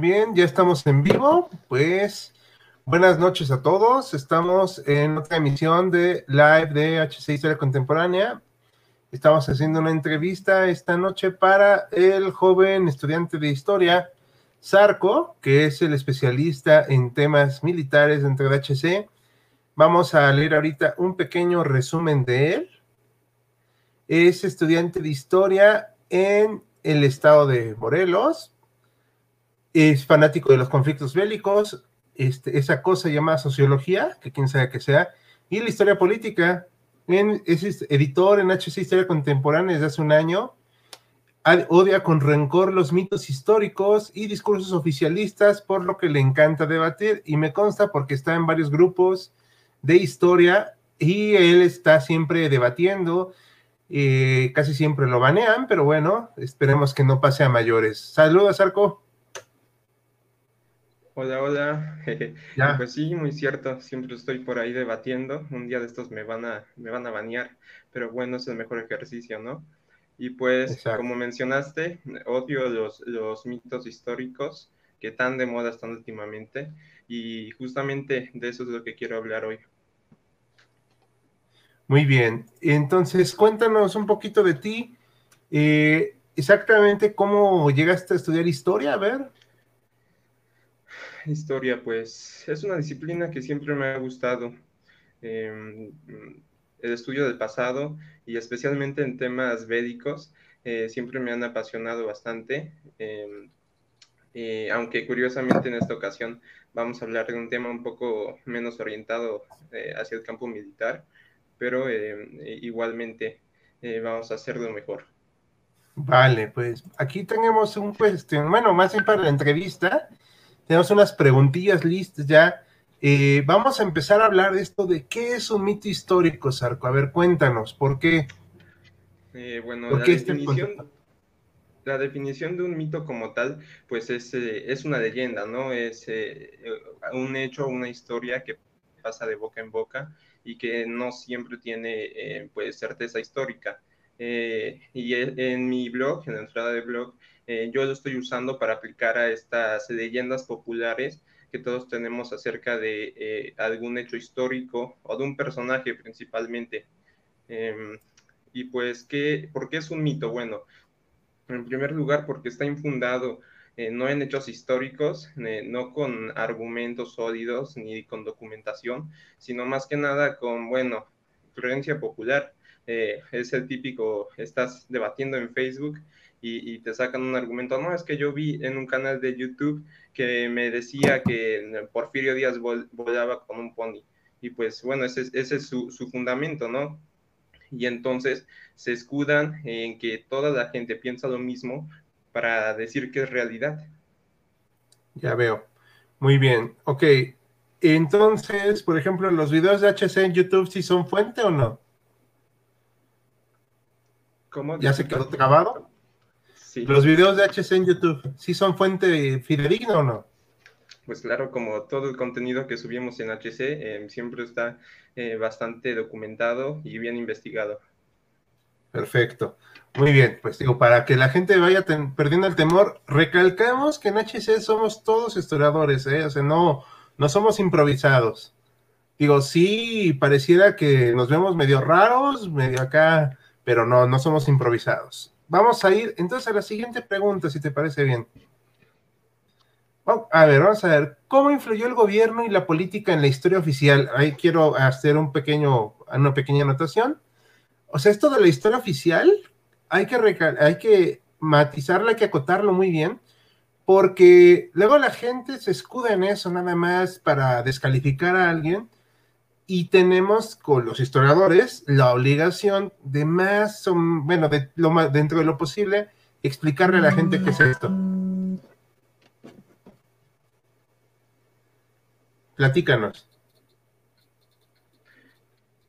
Bien, ya estamos en vivo. Pues buenas noches a todos. Estamos en otra emisión de live de HC Historia Contemporánea. Estamos haciendo una entrevista esta noche para el joven estudiante de historia, Sarco, que es el especialista en temas militares dentro de HC. Vamos a leer ahorita un pequeño resumen de él. Es estudiante de historia en el estado de Morelos. Es fanático de los conflictos bélicos, este, esa cosa llamada sociología, que quién sabe que sea, y la historia política. es editor en HC Historia Contemporánea desde hace un año. Odia con rencor los mitos históricos y discursos oficialistas, por lo que le encanta debatir, y me consta porque está en varios grupos de historia y él está siempre debatiendo eh, casi siempre lo banean, pero bueno, esperemos que no pase a mayores. Saludos, Arco. Hola, hola. Pues sí, muy cierto. Siempre estoy por ahí debatiendo. Un día de estos me van a, me van a banear, pero bueno, es el mejor ejercicio, ¿no? Y pues, como mencionaste, odio los, los mitos históricos que tan de moda están últimamente. Y justamente de eso es lo que quiero hablar hoy. Muy bien. Entonces, cuéntanos un poquito de ti. Eh, exactamente cómo llegaste a estudiar historia, a ver. Historia, pues es una disciplina que siempre me ha gustado. Em, el estudio del pasado y especialmente en temas védicos eh, siempre me han apasionado bastante. Em, eh, aunque curiosamente en esta ocasión vamos a hablar de un tema un poco menos orientado hacia el campo militar pero eh, igualmente eh, vamos a hacerlo mejor. Vale, pues aquí tenemos un cuestión, bueno, más bien para la entrevista, tenemos unas preguntillas listas ya. Eh, vamos a empezar a hablar de esto de qué es un mito histórico, Sarco. A ver, cuéntanos, ¿por qué? bueno, la, este definición, la definición de un mito como tal, pues es, es una leyenda, ¿no? Es un hecho, una historia que pasa de boca en boca y que no siempre tiene eh, pues certeza histórica. Eh, y en mi blog, en la entrada de blog, eh, yo lo estoy usando para aplicar a estas leyendas populares que todos tenemos acerca de algún hecho histórico o de un personaje principalmente. Em, y pues, ¿qué, ¿por qué es un mito? Bueno, en primer lugar, porque está infundado eh, no en hechos históricos, eh, no con argumentos sólidos ni con documentación, sino más que nada con, bueno, creencia popular. Eh, es el típico, estás debatiendo en Facebook y, te sacan un argumento, no, es que yo vi en un canal de YouTube que me decía que Porfirio Díaz volaba con un pony. Y pues bueno, ese, ese es su, su fundamento, ¿no? y entonces se escudan en que toda la gente piensa lo mismo, para decir que es realidad. Ya veo. Muy bien. Ok. Entonces, por ejemplo, los videos de HC en YouTube, ¿sí son fuente o no? ¿Cómo? ¿Ya se quedó grabado? Sí. Los videos de HC en YouTube, ¿sí son fuente fidedigna o no? Pues claro, como todo el contenido que subimos en HC, eh, siempre está eh, bastante documentado y bien investigado. Perfecto. Muy bien, pues digo, para que la gente vaya perdiendo el temor, recalcamos que en HC somos todos historiadores, ¿eh? o sea, no, no somos improvisados. Digo, sí, pareciera que nos vemos medio raros, medio acá, pero no, no somos improvisados. Vamos a ir entonces a la siguiente pregunta, si te parece bien. A ver, vamos a ver, ¿cómo influyó el gobierno y la política en la historia oficial? Ahí quiero hacer un pequeño, una pequeña anotación. O sea, esto de la historia oficial hay que, hay que matizarlo, hay que acotarlo muy bien, porque luego la gente se escuda en eso nada más para descalificar a alguien y tenemos con los historiadores la obligación de más, bueno, de lo más, dentro de lo posible, explicarle a la gente qué es esto. Platícanos.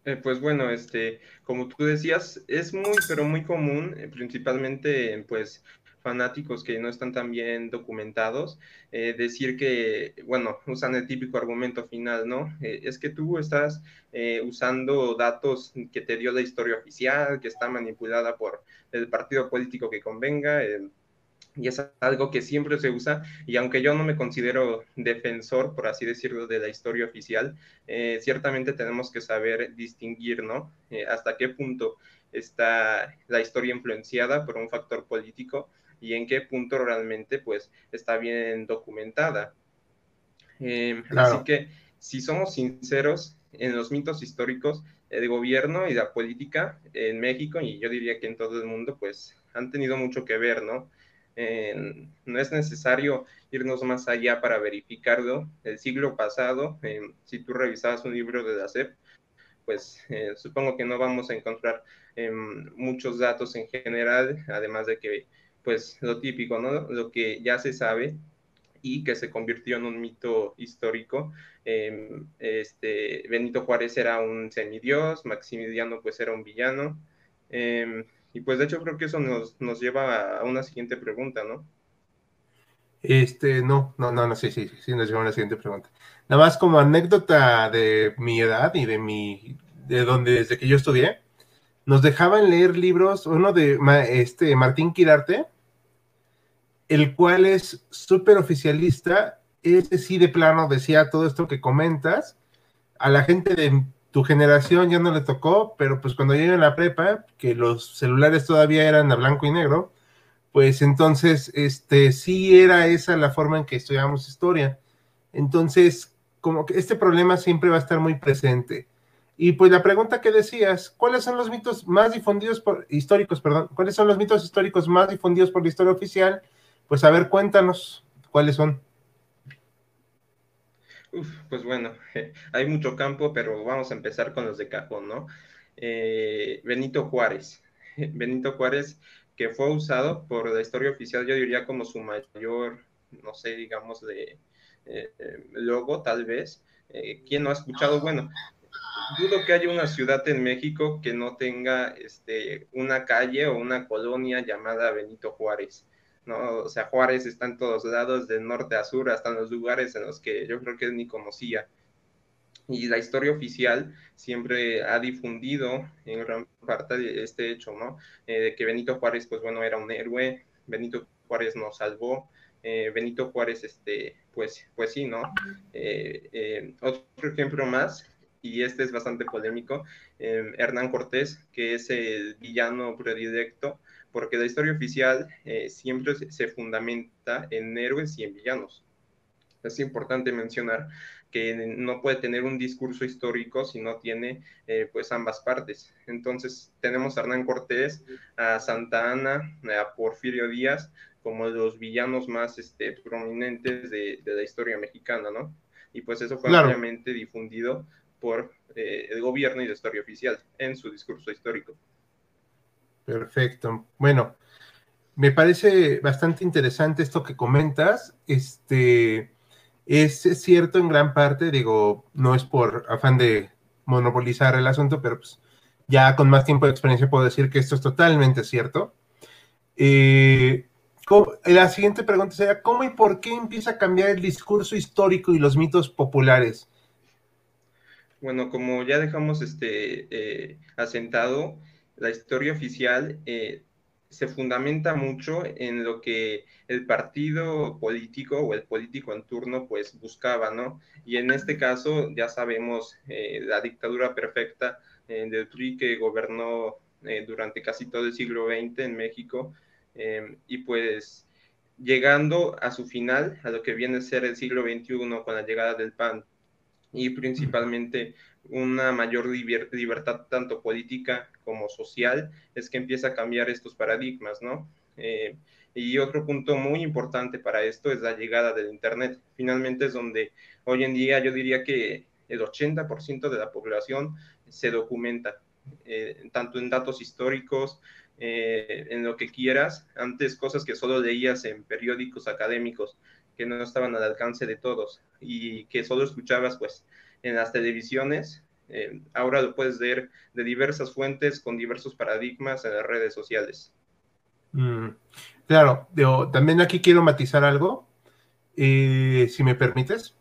Eh, pues bueno, este, como tú decías, es muy, pero muy común, eh, principalmente pues fanáticos que no están tan bien documentados, eh, decir que, bueno, usan el típico argumento final, ¿no? es que tú estás usando datos que te dio la historia oficial, que está manipulada por el partido político que convenga, y es algo que siempre se usa y aunque yo no me considero defensor, por así decirlo, de la historia oficial, eh, ciertamente tenemos que saber distinguir, ¿no? Eh, hasta qué punto está la historia influenciada por un factor político y en qué punto realmente pues está bien documentada. Em, así que si somos sinceros en los mitos históricos, el gobierno y la política en México y yo diría que en todo el mundo pues han tenido mucho que ver, ¿no? no es necesario irnos más allá para verificarlo. El siglo pasado, em, si tú revisabas un libro de la SEP, pues eh, supongo que no vamos a encontrar em, muchos datos en general, además de que, pues lo típico, ¿no? Lo que ya se sabe y que se convirtió en un mito histórico. Em, este, Benito Juárez era un semidios, Maximiliano pues era un villano. Y pues de hecho creo que eso nos, nos lleva a una siguiente pregunta, ¿no? Este, no, no, no, no, sí, sí, sí, nos lleva a una siguiente pregunta. Nada más como anécdota de mi edad y de mi, de donde, desde que yo estudié, nos dejaban leer libros, uno de este, Martín Quirarte, el cual es súper oficialista, ese sí de plano decía todo esto que comentas, a la gente de tu generación ya no le tocó, pero pues cuando llegué a la prepa, que los celulares todavía eran a blanco y negro, pues entonces, este, sí era esa la forma en que estudiábamos historia. Entonces, como que este problema siempre va a estar muy presente. Y pues la pregunta que decías, ¿cuáles son los mitos más difundidos por históricos, perdón, cuáles son los mitos históricos más difundidos por la historia oficial? Pues a ver, cuéntanos cuáles son pues bueno, hay mucho campo, pero vamos a empezar con los de cajón, ¿no? Eh, Benito Juárez. Benito Juárez, que fue usado por la historia oficial, yo diría como su mayor, no sé, digamos, de eh, logo, tal vez. Eh, ¿Quién no ha escuchado? Bueno, dudo que haya una ciudad en México que no tenga este, una calle o una colonia llamada Benito Juárez. ¿no? O sea, Juárez está en todos lados, de norte a sur, hasta en los lugares en los que yo creo que ni conocía. Y la historia oficial siempre ha difundido en gran parte este hecho, ¿no? Eh, de que Benito Juárez, pues bueno, era un héroe, Benito Juárez nos salvó, eh, Benito Juárez, este, pues, pues sí, ¿no? Eh, otro ejemplo más, y este es bastante polémico, Hernán Cortés, que es el villano predilecto porque la historia oficial eh, siempre se fundamenta en héroes y en villanos. Es importante mencionar que no puede tener un discurso histórico si no tiene eh, pues ambas partes. Entonces tenemos a Hernán Cortés, a Santa Ana, a Porfirio Díaz como los villanos más este, prominentes de, la historia mexicana, ¿no? Y pues eso fue ampliamente difundido por eh, el gobierno y la historia oficial en su discurso histórico. Perfecto. Bueno, me parece bastante interesante esto que comentas. Este es, cierto en gran parte, digo, no es por afán de monopolizar el asunto, pero pues ya con más tiempo de experiencia puedo decir que esto es totalmente cierto. Eh, la siguiente pregunta sería, ¿cómo y por qué empieza a cambiar el discurso histórico y los mitos populares? Bueno, como ya dejamos este eh, asentado, la historia oficial eh, se fundamenta mucho en lo que el partido político o el político en turno pues buscaba, ¿no? Y en este caso ya sabemos eh, la dictadura perfecta del PRI que gobernó durante casi todo el siglo XX en México y pues llegando a su final, a lo que viene a ser el siglo XXI con la llegada del PAN y principalmente una mayor libertad tanto política como social, es que empieza a cambiar estos paradigmas, ¿no? Eh, y otro punto muy importante para esto es la llegada del Internet. Finalmente es donde hoy en día yo diría que el 80% de la población se documenta, eh, tanto en datos históricos, eh, en lo que quieras. Antes cosas que solo leías en periódicos académicos, que no estaban al alcance de todos y que solo escuchabas pues en las televisiones. Eh, ahora lo puedes ver de diversas fuentes con diversos paradigmas en las redes sociales. Mm, claro, también aquí quiero matizar algo, eh, si me permites.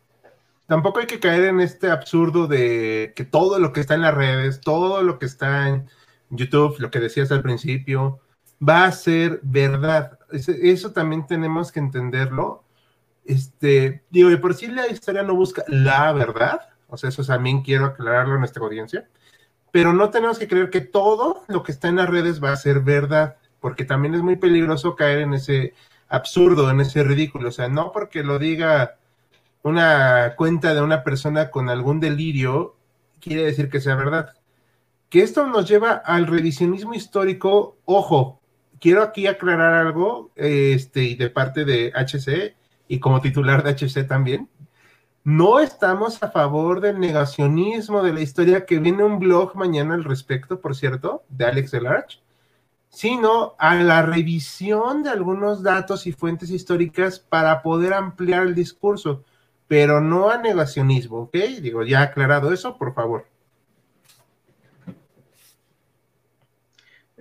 Tampoco hay que caer en este absurdo de que todo lo que está en las redes, todo lo que está en YouTube, lo que decías al principio, va a ser verdad. eso también tenemos que entenderlo. Este, digo, de por sí la historia no busca la verdad, o sea, eso también quiero aclararlo a nuestra audiencia, pero no tenemos que creer que todo lo que está en las redes va a ser verdad, porque también es muy peligroso caer en ese absurdo, en ese ridículo, o sea, no porque lo diga una cuenta de una persona con algún delirio, quiere decir que sea verdad. Que esto nos lleva al revisionismo histórico, ojo, quiero aquí aclarar algo, este, y de parte de HC, y como titular de HC también, no estamos a favor del negacionismo de la historia, que viene un blog mañana al respecto, por cierto, de Alex Delarge, sino a la revisión de algunos datos y fuentes históricas para poder ampliar el discurso, pero no a negacionismo, ¿ok? Digo, ya aclarado eso, por favor.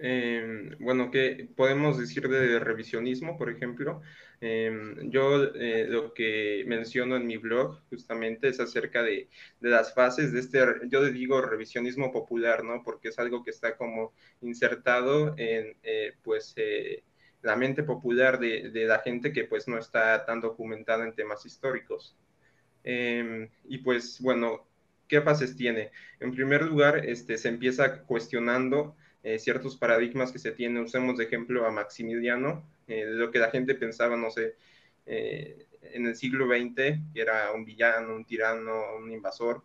Eh, bueno, ¿qué podemos decir de revisionismo, por ejemplo? Em, yo eh, lo que menciono en mi blog justamente es acerca de, las fases de este, yo digo revisionismo popular, ¿no? Porque es algo que está como insertado en, eh, pues, eh, la mente popular de, de, la gente que pues no está tan documentada en temas históricos. Em, y pues, bueno, ¿qué fases tiene? En primer lugar, este, se empieza cuestionando ciertos paradigmas que se tienen. Usemos de ejemplo a Maximiliano, eh, de lo que la gente pensaba, no sé, eh, en el siglo XX, que era un villano, un tirano, un invasor,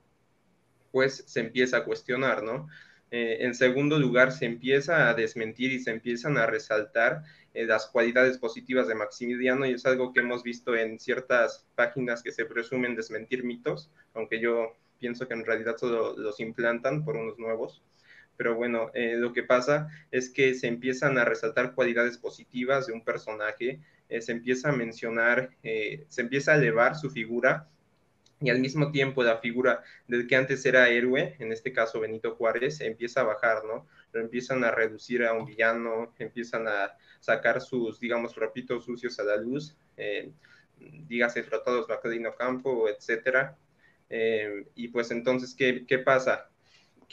pues se empieza a cuestionar, ¿no? Eh, en segundo lugar, se empieza a desmentir y se empiezan a resaltar las cualidades positivas de Maximiliano y es algo que hemos visto en ciertas páginas que se presumen desmentir mitos, aunque yo pienso que en realidad solo los implantan por unos nuevos pero bueno, eh, lo que pasa es que se empiezan a resaltar cualidades positivas de un personaje, eh, se empieza a mencionar, eh, se empieza a elevar su figura y al mismo tiempo la figura del que antes era héroe, en este caso Benito Juárez, empieza a bajar, ¿no? Lo empiezan a reducir a un villano, empiezan a sacar sus, digamos, trapitos sucios a la luz, dígase frotados Campo, etcétera. y pues entonces, ¿qué, ¿qué pasa?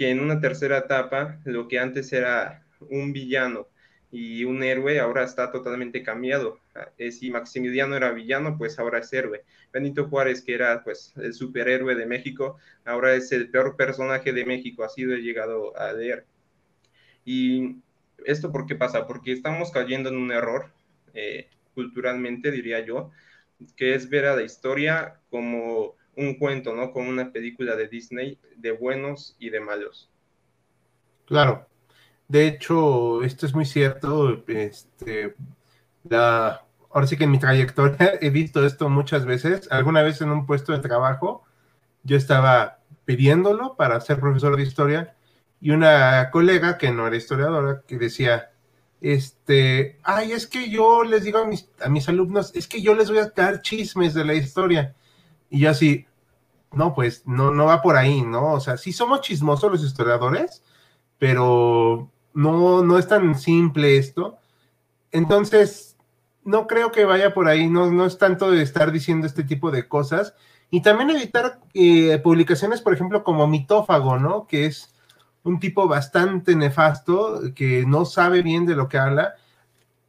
Que en una tercera etapa lo que antes era un villano y un héroe ahora está totalmente cambiado. Eh, si Maximiliano era villano, pues ahora es héroe. Benito Juárez, que era pues el superhéroe de México, ahora es el peor personaje de México, así lo he llegado a leer. Y esto por qué pasa? Porque estamos cayendo en un error eh, culturalmente, diría yo, que es ver a la historia como un cuento, ¿no? Como una película de Disney de buenos y de malos. Claro. De hecho, esto es muy cierto. Este, la, ahora sí que en mi trayectoria he visto esto muchas veces. Alguna vez en un puesto de trabajo, yo estaba pidiéndolo para ser profesor de historia y una colega que no era historiadora que decía, este, ay, es que yo les digo a mis, a mis alumnos, es que yo les voy a dar chismes de la historia. Y yo así, no, pues no, no va por ahí, ¿no? O sea, sí somos chismosos los historiadores, pero no, no es tan simple esto. Entonces, no creo que vaya por ahí, no, no es tanto de estar diciendo este tipo de cosas. Y también evitar eh, publicaciones, por ejemplo, como Mitófago, ¿no? Que es un tipo bastante nefasto, que no sabe bien de lo que habla.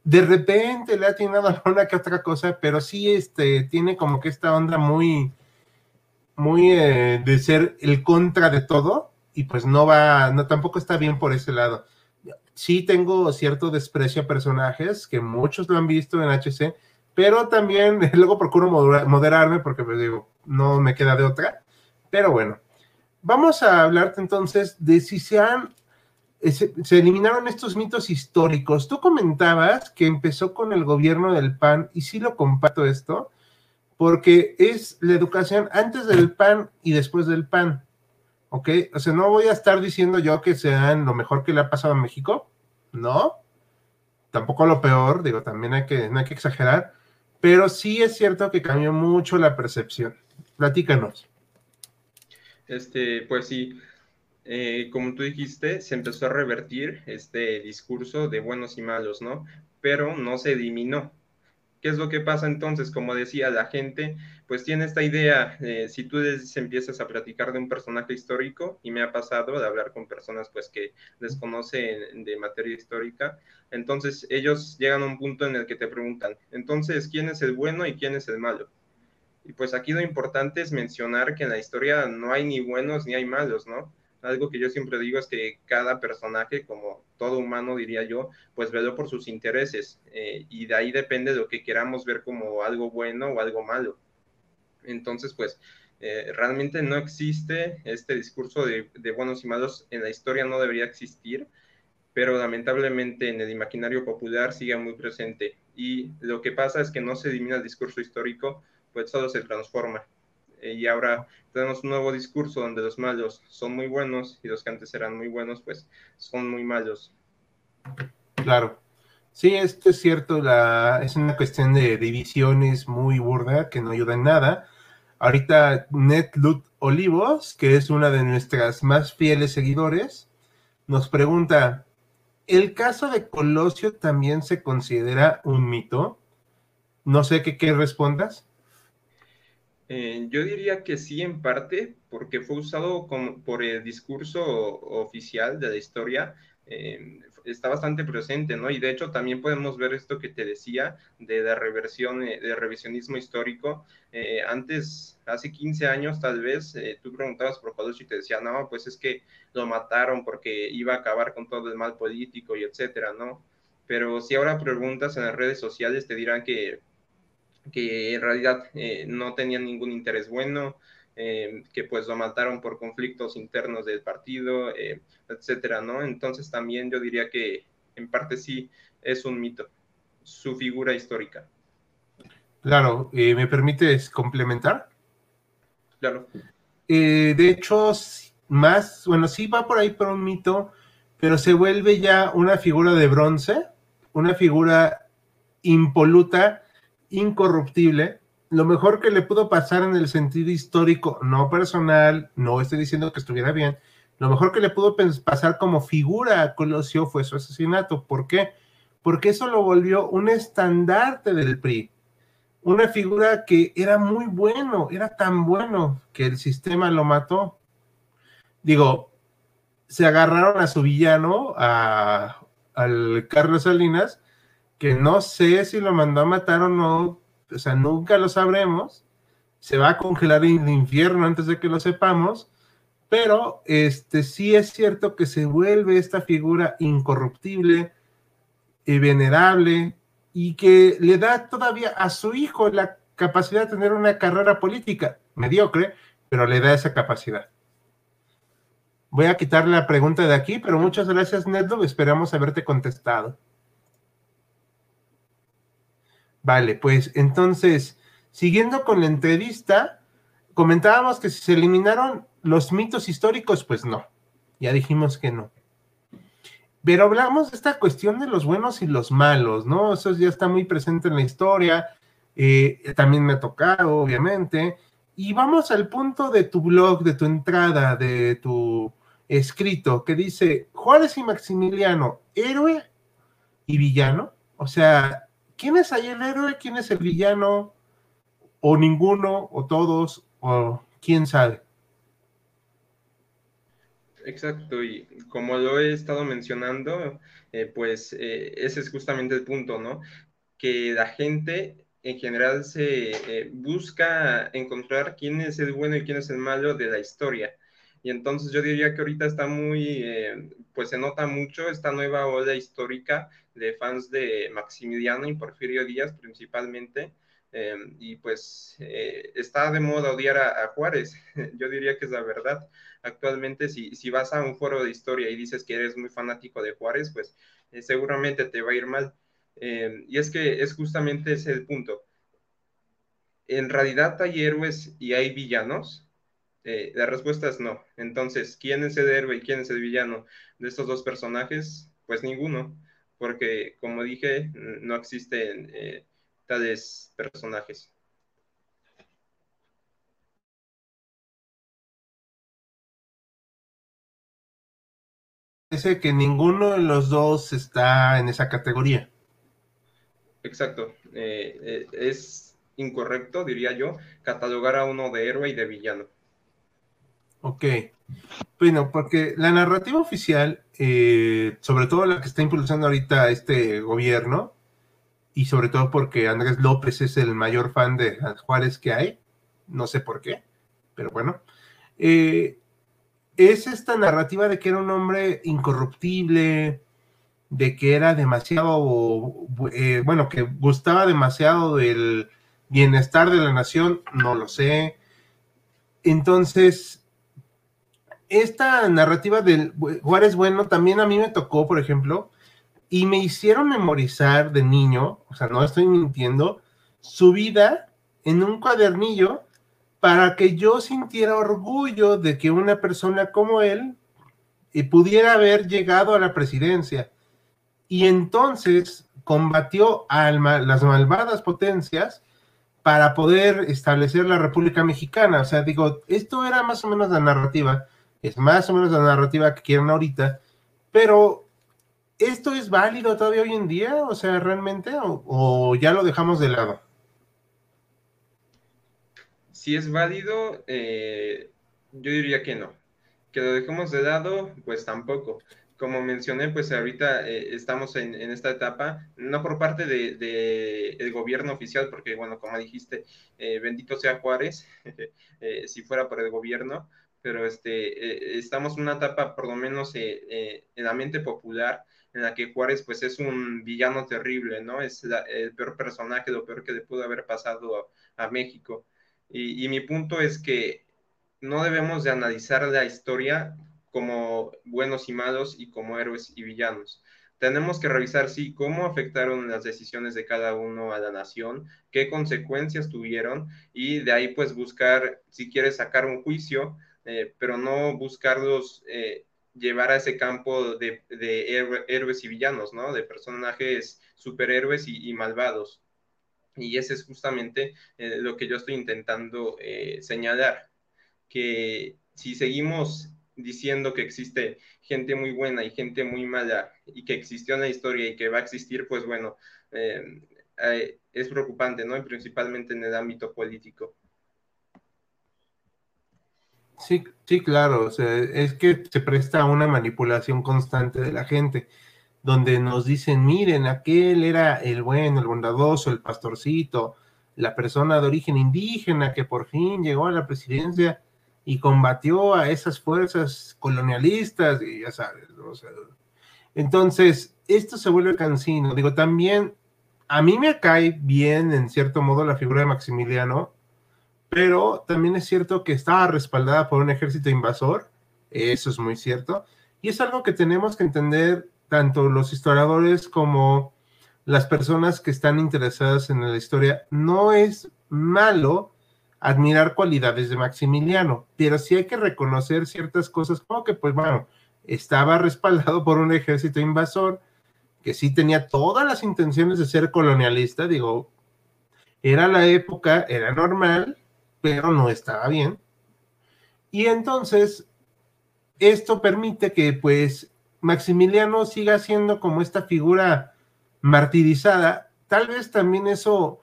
De repente le ha atinado alguna que otra cosa, pero sí este, tiene como que esta onda muy, muy eh, de ser el contra de todo y pues no va, no tampoco está bien por ese lado. Sí tengo cierto desprecio a personajes que muchos lo han visto en HC, pero también luego procuro moderarme porque pues digo, no me queda de otra. Pero bueno, vamos a hablarte entonces de si se han se, se, eliminaron estos mitos históricos. Tú comentabas que empezó con el gobierno del PAN y sí lo comparto esto porque es la educación antes del pan y después del pan. ¿Ok? O sea, no voy a estar diciendo yo que sean lo mejor que le ha pasado a México, ¿no? Tampoco lo peor, digo, también hay que, no hay que exagerar, pero sí es cierto que cambió mucho la percepción. Platícanos. Este, pues sí, eh, como tú dijiste, se empezó a revertir este discurso de buenos y malos, ¿no? Pero no se eliminó ¿Qué es lo que pasa entonces? Como decía, la gente pues tiene esta idea, eh, si tú les empiezas a platicar de un personaje histórico, y me ha pasado de hablar con personas pues que desconocen de materia histórica, entonces ellos llegan a un punto en el que te preguntan, entonces, ¿quién es el bueno y quién es el malo? Y pues aquí lo importante es mencionar que en la historia no hay ni buenos ni hay malos, ¿no? Algo que yo siempre digo es que cada personaje, como todo humano diría yo, pues veló por sus intereses eh, y de ahí depende de lo que queramos ver como algo bueno o algo malo. Entonces, pues eh, realmente no existe este discurso de, de, buenos y malos en la historia, no debería existir, pero lamentablemente en el imaginario popular sigue muy presente. Y lo que pasa es que no se elimina el discurso histórico, pues solo se transforma. Eh, y ahora tenemos un nuevo discurso donde los malos son muy buenos y los que antes eran muy buenos, pues son muy malos. Claro. Sí, esto es cierto, es una cuestión de divisiones muy burda que no ayuda en nada. Ahorita NetLut Olivos, que es una de nuestras más fieles seguidores, nos pregunta, ¿el caso de Colosio también se considera un mito? No sé qué, qué respondas. Eh, yo diría que sí, en parte, porque fue usado por el discurso oficial de la historia, eh, está bastante presente, ¿no? Y de hecho también podemos ver esto que te decía de la reversión, eh, de revisionismo histórico. antes, hace 15 años tal vez, tú preguntabas por Colosio y te decía, no, pues es que lo mataron porque iba a acabar con todo el mal político y etcétera, ¿no? Pero si ahora preguntas en las redes sociales, te dirán que que en realidad eh, no tenían ningún interés bueno, eh, que pues lo mataron por conflictos internos del partido, eh, etcétera, ¿no? Entonces también yo diría que en parte sí es un mito, su figura histórica. Claro, ¿me permites complementar? Claro. de hecho, más, bueno, sí va por ahí por un mito, pero se vuelve ya una figura de bronce, una figura impoluta incorruptible, lo mejor que le pudo pasar en el sentido histórico, no personal, no estoy diciendo que estuviera bien, lo mejor que le pudo pasar como figura a Colosio fue su asesinato. ¿Por qué? Porque eso lo volvió un estandarte del PRI. Una figura que era muy bueno, era tan bueno que el sistema lo mató. Digo, se agarraron a su villano, a, al Carlos Salinas, que no sé si lo mandó a matar o no, o sea, nunca lo sabremos. Se va a congelar en el infierno antes de que lo sepamos, pero este sí es cierto que se vuelve esta figura incorruptible y venerable y que le da todavía a su hijo la capacidad de tener una carrera política mediocre, pero le da esa capacidad. Voy a quitar la pregunta de aquí, pero muchas gracias, Nedlo. Esperamos haberte contestado. Vale, pues entonces, siguiendo con la entrevista, comentábamos que si se eliminaron los mitos históricos, pues no, ya dijimos que no. Pero hablamos de esta cuestión de los buenos y los malos, ¿no? Eso ya está muy presente en la historia, eh, también me ha tocado, obviamente. Y vamos al punto de tu blog, de tu entrada, de tu escrito, que dice Juárez y Maximiliano, héroe y villano. O sea, ¿quién es ahí el héroe? ¿Quién es el villano? ¿O ninguno? ¿O todos? ¿O quién sabe? Exacto, y como lo he estado mencionando, eh, pues eh, ese es justamente el punto, ¿no? Que la gente en general se eh, busca encontrar quién es el bueno y quién es el malo de la historia. Y entonces yo diría que ahorita está muy, pues se nota mucho esta nueva ola histórica de fans de Maximiliano y Porfirio Díaz principalmente. Eh, y pues eh, está de moda odiar a, Juárez. Yo diría que es la verdad. Actualmente, si, si, vas a un foro de historia y dices que eres muy fanático de Juárez, pues eh, seguramente te va a ir mal. y es que es justamente ese el punto. En realidad hay héroes y hay villanos. la respuesta es no. Entonces, ¿quién es el héroe y quién es el villano de estos dos personajes? Pues ninguno porque como dije, no existen eh, tales personajes. Parece que ninguno de los dos está en esa categoría. Exacto. Eh, eh, es incorrecto, diría yo, catalogar a uno de héroe y de villano. Ok. Bueno, porque la narrativa oficial, eh, sobre todo la que está impulsando ahorita este gobierno, y sobre todo porque Andrés López es el mayor fan de Juárez que hay, no sé por qué, pero bueno, es esta narrativa de que era un hombre incorruptible, de que era demasiado, eh, bueno, que gustaba demasiado del bienestar de la nación, no lo sé. Entonces, esta narrativa del Juárez Bueno también a mí me tocó, por ejemplo, y me hicieron memorizar de niño, o sea, no estoy mintiendo, su vida en un cuadernillo para que yo sintiera orgullo de que una persona como él eh, pudiera haber llegado a la presidencia y entonces combatió a las malvadas potencias para poder establecer la República Mexicana. O sea, digo, esto era más o menos la narrativa, es más o menos la narrativa que quieren ahorita, pero ¿esto es válido todavía hoy en día? O sea, ¿realmente? ¿O, ya lo dejamos de lado? Si es válido, eh, yo diría que no. Que lo dejemos de lado, pues tampoco como mencioné, pues ahorita eh, estamos en, esta etapa, no por parte del de, el gobierno oficial, porque bueno, como dijiste, eh, bendito sea Juárez, si fuera por el gobierno, pero este, estamos en una etapa por lo menos en la mente popular, en la que Juárez pues es un villano terrible, ¿no? Es el peor personaje, lo peor que le pudo haber pasado a, México. Y, y mi punto es que no debemos de analizar la historia como buenos y malos y como héroes y villanos. Tenemos que revisar, sí, cómo afectaron las decisiones de cada uno a la nación, qué consecuencias tuvieron y de ahí pues buscar, si quieres sacar un juicio, eh, pero no buscarlos eh, llevar a ese campo de, héroes y villanos, ¿no? De personajes superhéroes y, malvados. Y ese es justamente eh, lo que yo estoy intentando señalar, que si seguimos diciendo que existe gente muy buena y gente muy mala y que existió en la historia y que va a existir, pues bueno, eh, eh, es preocupante, ¿no? principalmente en el ámbito político. Sí, sí, claro, o sea, es que se presta a una manipulación constante de la gente, donde nos dicen, miren, aquel era el bueno, el bondadoso, el pastorcito, la persona de origen indígena que por fin llegó a la presidencia, y combatió a esas fuerzas colonialistas, y ya sabes, entonces, esto se vuelve cansino. Digo, también a mí me cae bien, en cierto modo, la figura de Maximiliano, pero también es cierto que estaba respaldada por un ejército invasor, eso es muy cierto, y es algo que tenemos que entender tanto los historiadores como las personas que están interesadas en la historia. No es malo admirar cualidades de Maximiliano, pero sí hay que reconocer ciertas cosas, como que, pues bueno, estaba respaldado por un ejército invasor que sí tenía todas las intenciones de ser colonialista, digo, era la época, era normal, pero no estaba bien. Y entonces, esto permite que, pues, Maximiliano siga siendo como esta figura martirizada. Tal vez también eso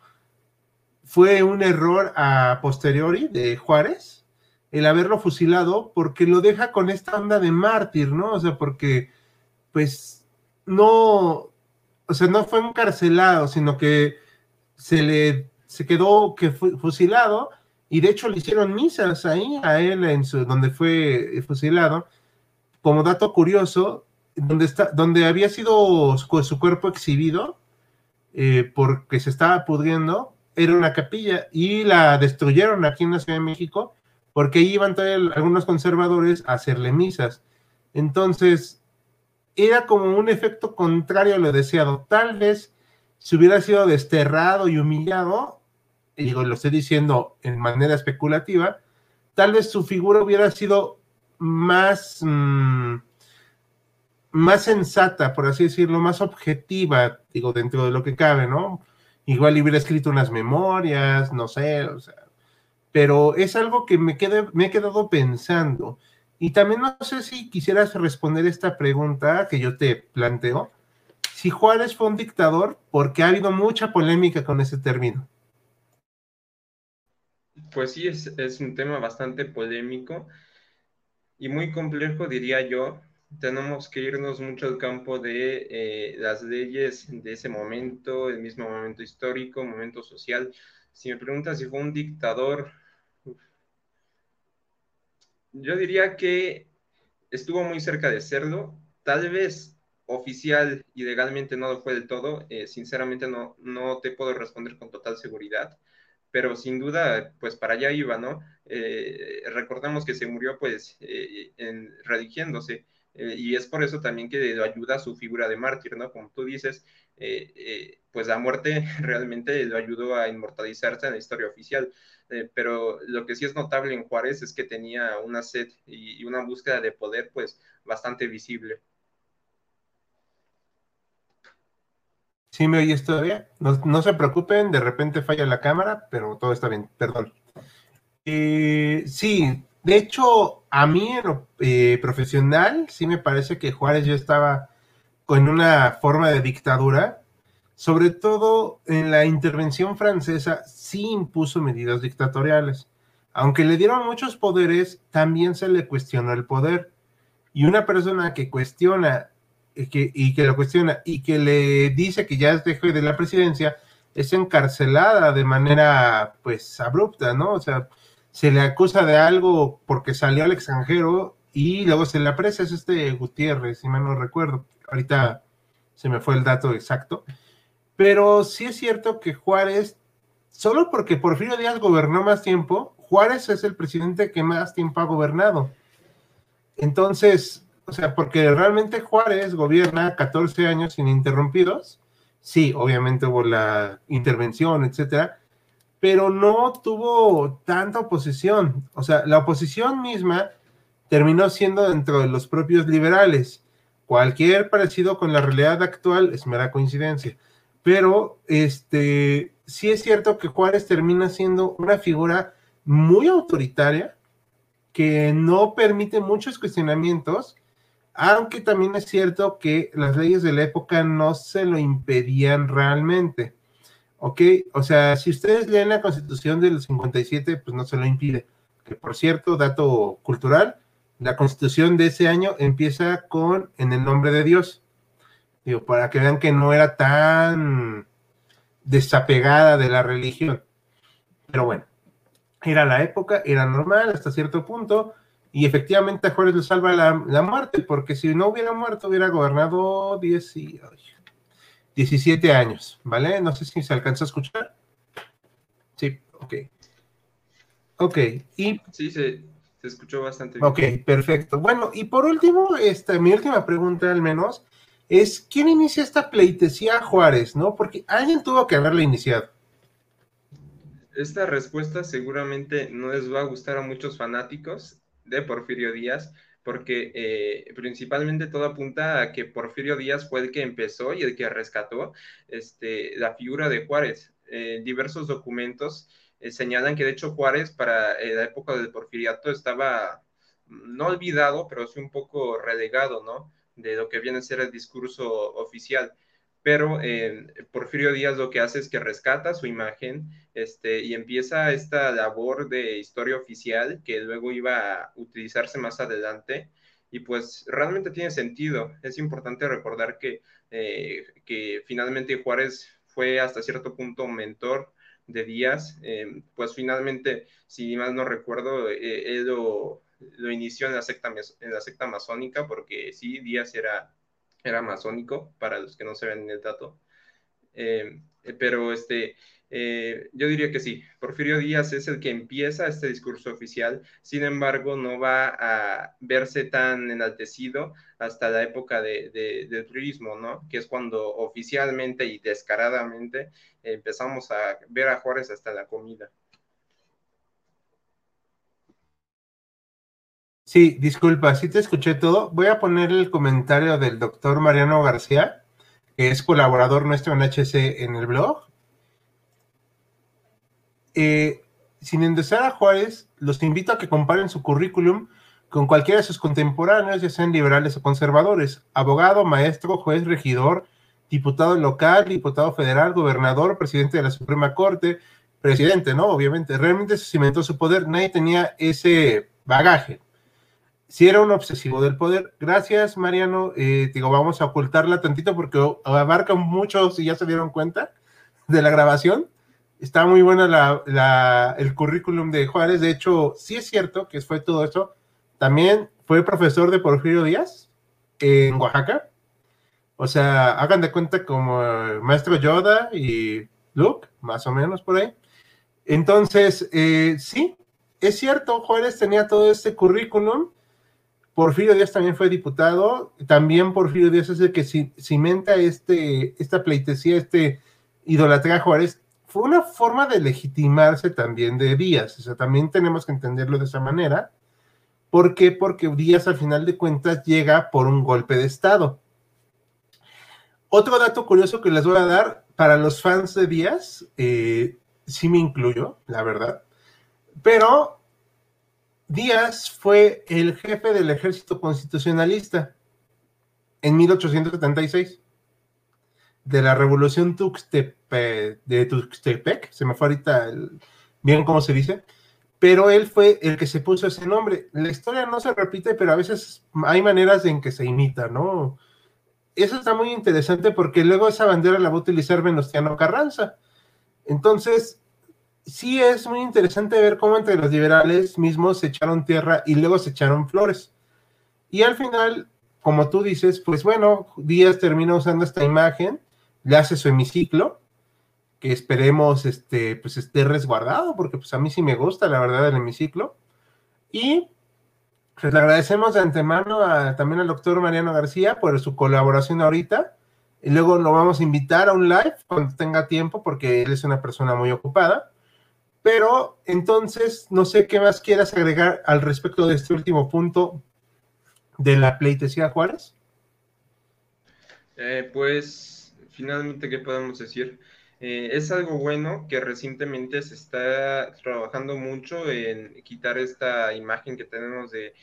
fue un error a posteriori de Juárez el haberlo fusilado porque lo deja con esta onda de mártir, ¿no? O sea, porque pues no, o sea, no fue encarcelado, sino que se le se quedó que fue fusilado y de hecho le hicieron misas ahí a él en su donde fue fusilado. Como dato curioso, donde está donde había sido su, cuerpo exhibido eh, porque se estaba pudriendo, era una capilla y la destruyeron aquí en la Ciudad de México porque iban todavía algunos conservadores a hacerle misas. Entonces, era como un efecto contrario a lo deseado. Tal vez si hubiera sido desterrado y humillado, y digo, lo estoy diciendo en manera especulativa, tal vez su figura hubiera sido más, mm, más sensata, por así decirlo, más objetiva, digo, dentro de lo que cabe, ¿no? Igual hubiera escrito unas memorias, no sé, o sea, pero es algo que me, me he quedado pensando. Y también no sé si quisieras responder esta pregunta que yo te planteo. si Juárez fue un dictador, porque ha habido mucha polémica con ese término. Pues sí, es, un tema bastante polémico y muy complejo, diría yo. Tenemos que irnos mucho al campo de eh, las leyes de ese momento, el mismo momento histórico, momento social. Si me preguntas si fue un dictador, yo diría que estuvo muy cerca de serlo. Tal vez oficial y legalmente no lo fue del todo. Eh, sinceramente no, no te puedo responder con total seguridad pero sin duda, pues para allá iba, ¿no? Eh, recordamos que se murió pues eh, en, religiéndose, eh, y es por eso también que ayuda su figura de mártir, ¿no? Como tú dices, pues la muerte realmente lo ayudó a inmortalizarse en la historia oficial, pero lo que sí es notable en Juárez es que tenía una sed y una búsqueda de poder pues bastante visible. ¿Sí me oyes todavía? No, no, se preocupen, de repente falla la cámara, pero todo está bien, perdón. Eh, sí, de hecho, a mí en lo eh, profesional, sí me parece que Juárez ya estaba con una forma de dictadura, sobre todo en la intervención francesa, sí impuso medidas dictatoriales. Aunque le dieron muchos poderes, también se le cuestionó el poder. Y una persona que cuestiona y que lo cuestiona y que le dice que ya es de, de la presidencia, es encarcelada de manera pues abrupta, ¿no? O sea, se le acusa de algo porque salió al extranjero y luego se le aprecia, es este Gutiérrez, si mal no recuerdo. Ahorita se me fue el dato exacto. Pero sí es cierto que Juárez, solo porque Porfirio Díaz gobernó más tiempo, Juárez es el presidente que más tiempo ha gobernado. Entonces, o sea, porque realmente Juárez gobierna 14 años ininterrumpidos. Sí, obviamente hubo la intervención, etcétera, pero no tuvo tanta oposición. O sea, la oposición misma terminó siendo dentro de los propios liberales. Cualquier parecido con la realidad actual es mera coincidencia. Pero este sí es cierto que Juárez termina siendo una figura muy autoritaria que no permite muchos cuestionamientos aunque también es cierto que las leyes de la época no se lo impedían realmente. ¿Ok? O sea, si ustedes leen la constitución del 57, pues no se lo impide. Que por cierto, dato cultural, la constitución de ese año empieza con en el nombre de Dios. Digo, para que vean que no era tan desapegada de la religión. Pero bueno, era la época, era normal hasta cierto punto. Y efectivamente a Juárez le salva la, muerte, porque si no hubiera muerto, hubiera gobernado 10 y, 17 años, ¿vale? No sé si se alcanza a escuchar. Sí, ok. Ok, y... Sí, se, se escuchó bastante bien. Ok, perfecto. Bueno, y por último, esta, mi última pregunta al menos, es ¿quién inicia esta pleitesía a Juárez, no? Porque alguien tuvo que haberla iniciado. Esta respuesta seguramente no les va a gustar a muchos fanáticos, de Porfirio Díaz, porque eh, principalmente todo apunta a que Porfirio Díaz fue el que empezó y el que rescató este, la figura de Juárez. Eh, diversos documentos eh, señalan que de hecho Juárez para la época del porfiriato estaba no olvidado, pero sí un poco relegado, ¿no? De lo que viene a ser el discurso oficial pero eh, Porfirio Díaz lo que hace es que rescata su imagen este, y empieza esta labor de historia oficial que luego iba a utilizarse más adelante y pues realmente tiene sentido. Es importante recordar que, eh, que finalmente Juárez fue hasta cierto punto mentor de Díaz, eh, pues finalmente, si mal no recuerdo, él lo, lo, inició en la, secta, en la secta masónica porque sí, Díaz era era masónico, para los que no se ven el dato. Eh, pero este, eh, yo diría que sí, Porfirio Díaz es el que empieza este discurso oficial, sin embargo no va a verse tan enaltecido hasta la época de, del turismo, ¿no? Que es cuando oficialmente y descaradamente empezamos a ver a Juárez hasta la comida. Sí, disculpa, sí te escuché todo. Voy a poner el comentario del doctor Mariano García, que es colaborador nuestro en HC en el blog. Eh, sin endosar a Juárez, los invito a que comparen su currículum con cualquiera de sus contemporáneos, ya sean liberales o conservadores, abogado, maestro, juez, regidor, diputado local, diputado federal, gobernador, presidente de la Suprema Corte, presidente, ¿no? Obviamente, realmente se cimentó su poder, nadie tenía ese bagaje. Si era un obsesivo del poder. Gracias, Mariano. Eh, digo, vamos a ocultarla tantito porque abarca mucho, si ya se dieron cuenta, de la grabación. Está muy buena la, el currículum de Juárez. De hecho, sí es cierto que fue todo eso. También fue profesor de Porfirio Díaz en Oaxaca. O sea, hagan de cuenta como maestro Yoda y Luke, más o menos por ahí. Entonces, eh, sí, es cierto, Juárez tenía todo este currículum Porfirio Díaz también fue diputado, también Porfirio Díaz es el que cimenta este, esta pleitesía, este idolatría Juárez. Fue una forma de legitimarse también de Díaz, o sea, también tenemos que entenderlo de esa manera. ¿Por qué? Porque Díaz al final de cuentas llega por un golpe de Estado. Otro dato curioso que les voy a dar para los fans de Díaz, eh, sí me incluyo, la verdad, pero Díaz fue el jefe del ejército constitucionalista en 1876 de la revolución de Tuxtepec, se me fue ahorita bien cómo se dice, pero él fue el que se puso ese nombre. La historia no se repite, pero a veces hay maneras en que se imita, ¿no? Eso está muy interesante porque luego esa bandera la va a utilizar Venustiano Carranza. Entonces, sí es muy interesante ver cómo entre los liberales mismos se echaron tierra y luego se echaron flores. Y al final, como tú dices, pues bueno, Díaz termina usando esta imagen, le hace su hemiciclo, que esperemos este, pues esté resguardado, porque pues a mí sí me gusta, la verdad, el hemiciclo. Y pues le agradecemos de antemano también al doctor Mariano García por su colaboración ahorita. Y luego lo vamos a invitar a un live cuando tenga tiempo, porque él es una persona muy ocupada. Pero entonces, no sé qué más quieras agregar al respecto de este último punto de la pleitesía Juárez. Eh, pues, finalmente, ¿qué podemos decir? Eh, es algo bueno que recientemente se está trabajando mucho en quitar esta imagen que tenemos de,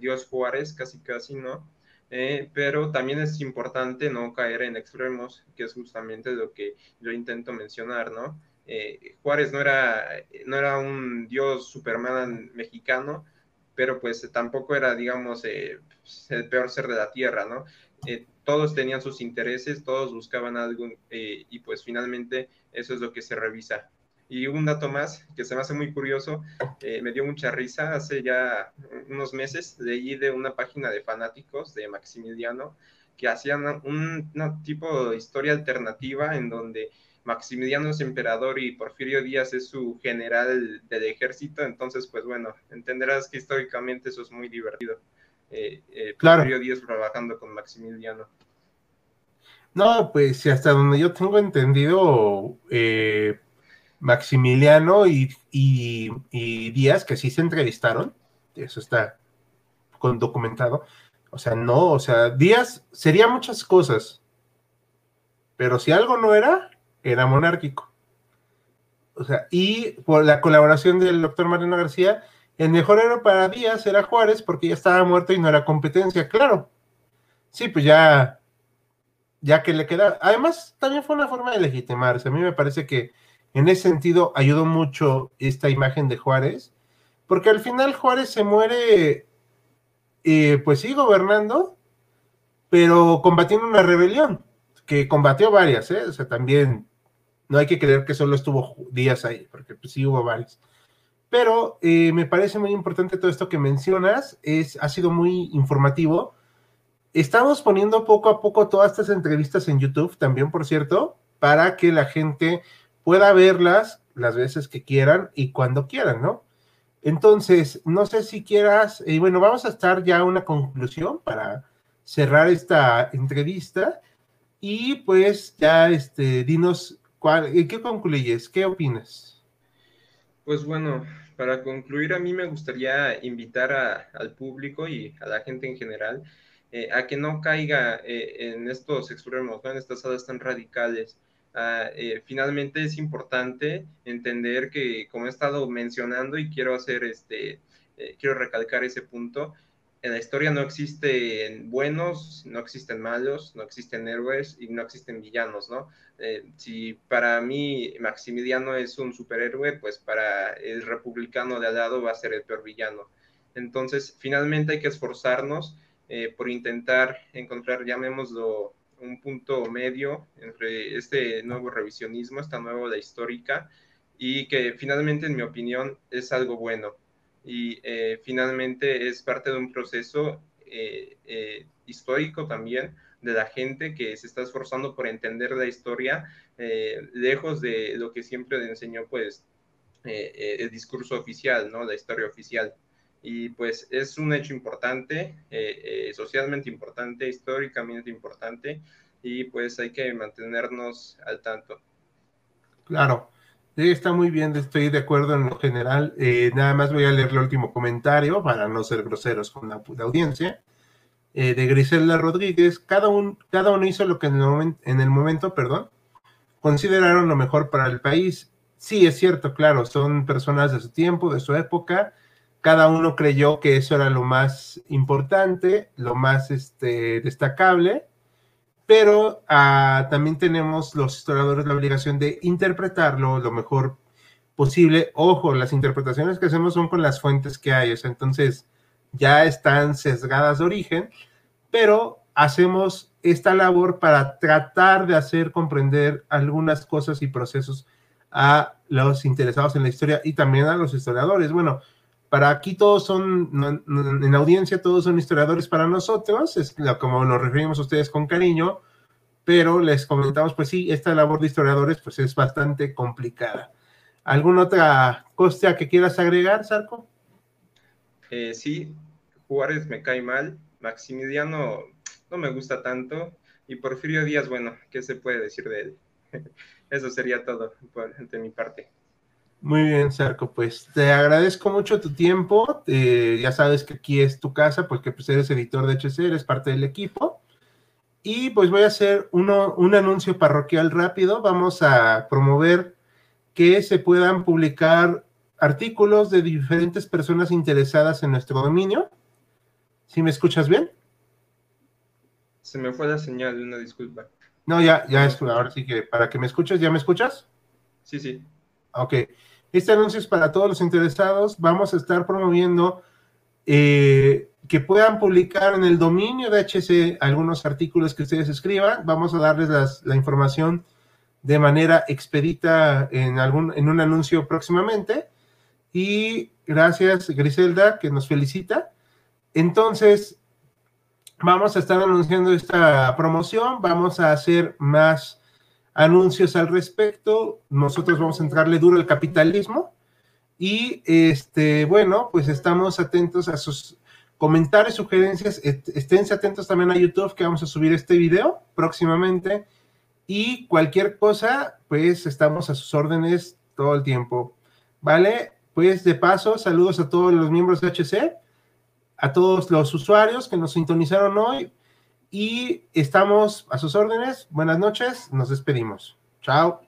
Dios Juárez, casi casi, ¿no? Eh, pero también es importante no caer en extremos, que es justamente lo que yo intento mencionar, ¿no? Eh, Juárez no era, no era un dios Superman mexicano, pero pues tampoco era, digamos, eh, el peor ser de la tierra, ¿no? Eh, todos tenían sus intereses, todos buscaban algo y pues finalmente eso es lo que se revisa. Y un dato más que se me hace muy curioso, me dio mucha risa, hace ya unos meses leí de una página de fanáticos de Maximiliano que hacían un, un tipo de historia alternativa en donde Maximiliano es emperador y Porfirio Díaz es su general del ejército, entonces pues bueno, entenderás que históricamente eso es muy divertido. Eh, eh, Porfirio Díaz trabajando con Maximiliano. No, pues hasta donde yo tengo entendido, eh, Maximiliano y, y, Díaz, que sí se entrevistaron, eso está documentado, o sea, no, o sea, Díaz sería muchas cosas, pero si algo no era, era monárquico. O sea, y por la colaboración del doctor Mariano García, el mejor héroe para Díaz era Juárez porque ya estaba muerto y no era competencia, claro. Sí, pues ya, ya que le queda. Además, también fue una forma de legitimarse. A mí me parece que en ese sentido ayudó mucho esta imagen de Juárez, porque al final Juárez se muere, eh, pues sí, gobernando, pero combatiendo una rebelión, que combatió varias, ¿eh? O sea, también no hay que creer que solo estuvo días ahí, porque pues, sí hubo varios. Pero eh, me parece muy importante todo esto que mencionas, es, ha sido muy informativo. Estamos poniendo poco a poco todas estas entrevistas en YouTube también, por cierto, para que la gente pueda verlas las veces que quieran y cuando quieran, ¿no? Entonces, no sé si quieras, eh, bueno, vamos a estar ya a una conclusión para cerrar esta entrevista y pues ya, este, dinos ¿Y qué concluyes? ¿Qué opinas? Pues bueno, para concluir, a mí me gustaría invitar al público y a la gente en general eh, a que no caiga eh, en estos extremos, en estas salas tan radicales. Ah, eh, finalmente es importante entender que, como he estado mencionando y quiero hacer este, quiero recalcar ese punto, en la historia no existen buenos, no existen malos, no existen héroes y no existen villanos, ¿no? Eh, si para mí Maximiliano es un superhéroe, pues para el republicano de al lado va a ser el peor villano. Entonces, finalmente hay que esforzarnos eh, por intentar encontrar, llamémoslo, un punto medio entre este nuevo revisionismo, esta nueva ola histórica, y que finalmente, en mi opinión, es algo bueno y eh, finalmente es parte de un proceso eh, eh, histórico también de la gente que se está esforzando por entender la historia lejos de lo que siempre enseñó pues el discurso oficial, ¿no? La historia oficial. Y pues es un hecho importante, socialmente importante, históricamente importante, y pues hay que mantenernos al tanto. Claro. Sí, está muy bien, estoy de acuerdo en lo general. Eh, nada más voy a leer el último comentario para no ser groseros con la, audiencia. Eh, de Griselda Rodríguez, cada, un, cada uno hizo lo que en el, momento, en el momento perdón, consideraron lo mejor para el país. Sí, es cierto, claro, son personas de su tiempo, de su época. Cada uno creyó que eso era lo más importante, lo más este, destacable pero ah, también tenemos los historiadores la obligación de interpretarlo lo mejor posible. Ojo, las interpretaciones que hacemos son con las fuentes que hay, entonces ya están sesgadas de origen, pero hacemos esta labor para tratar de hacer comprender algunas cosas y procesos a los interesados en la historia y también a los historiadores. Bueno, para aquí todos son, en audiencia todos son historiadores para nosotros, es como nos referimos a ustedes con cariño, pero les comentamos, pues sí, esta labor de historiadores pues es bastante complicada. ¿Alguna otra cosa que quieras agregar, Sarco? Eh, sí, Juárez me cae mal, Maximiliano no me gusta tanto, y Porfirio Díaz, bueno, ¿qué se puede decir de él? Eso sería todo de mi parte. Muy bien, Sarco, pues te agradezco mucho tu tiempo. Eh, ya sabes que aquí es tu casa porque pues eres editor de HC, eres parte del equipo. Y pues voy a hacer uno, un anuncio parroquial rápido. Vamos a promover que se puedan publicar artículos de diferentes personas interesadas en nuestro dominio. ¿Sí me escuchas bien? Se me fue la señal, una disculpa. No, ya, ya es, ahora sí que para que me escuches, ¿ya me escuchas? Sí, sí. Ok. Este anuncio es para todos los interesados. Vamos a estar promoviendo eh, que puedan publicar en el dominio de HC algunos artículos que ustedes escriban. Vamos a darles la información de manera expedita en, algún, en un anuncio próximamente. Y gracias, Griselda, que nos felicita. Entonces, vamos a estar anunciando esta promoción. Vamos a hacer más anuncios al respecto. Nosotros vamos a entrarle duro al capitalismo. Y este, bueno, pues estamos atentos a sus comentarios, sugerencias. Esténse atentos también a YouTube que vamos a subir este video próximamente. Y cualquier cosa, pues estamos a sus órdenes todo el tiempo. ¿Vale? Pues de paso, saludos a todos los miembros de HC, a todos los usuarios que nos sintonizaron hoy y estamos a sus órdenes. Buenas noches, nos despedimos. Chao.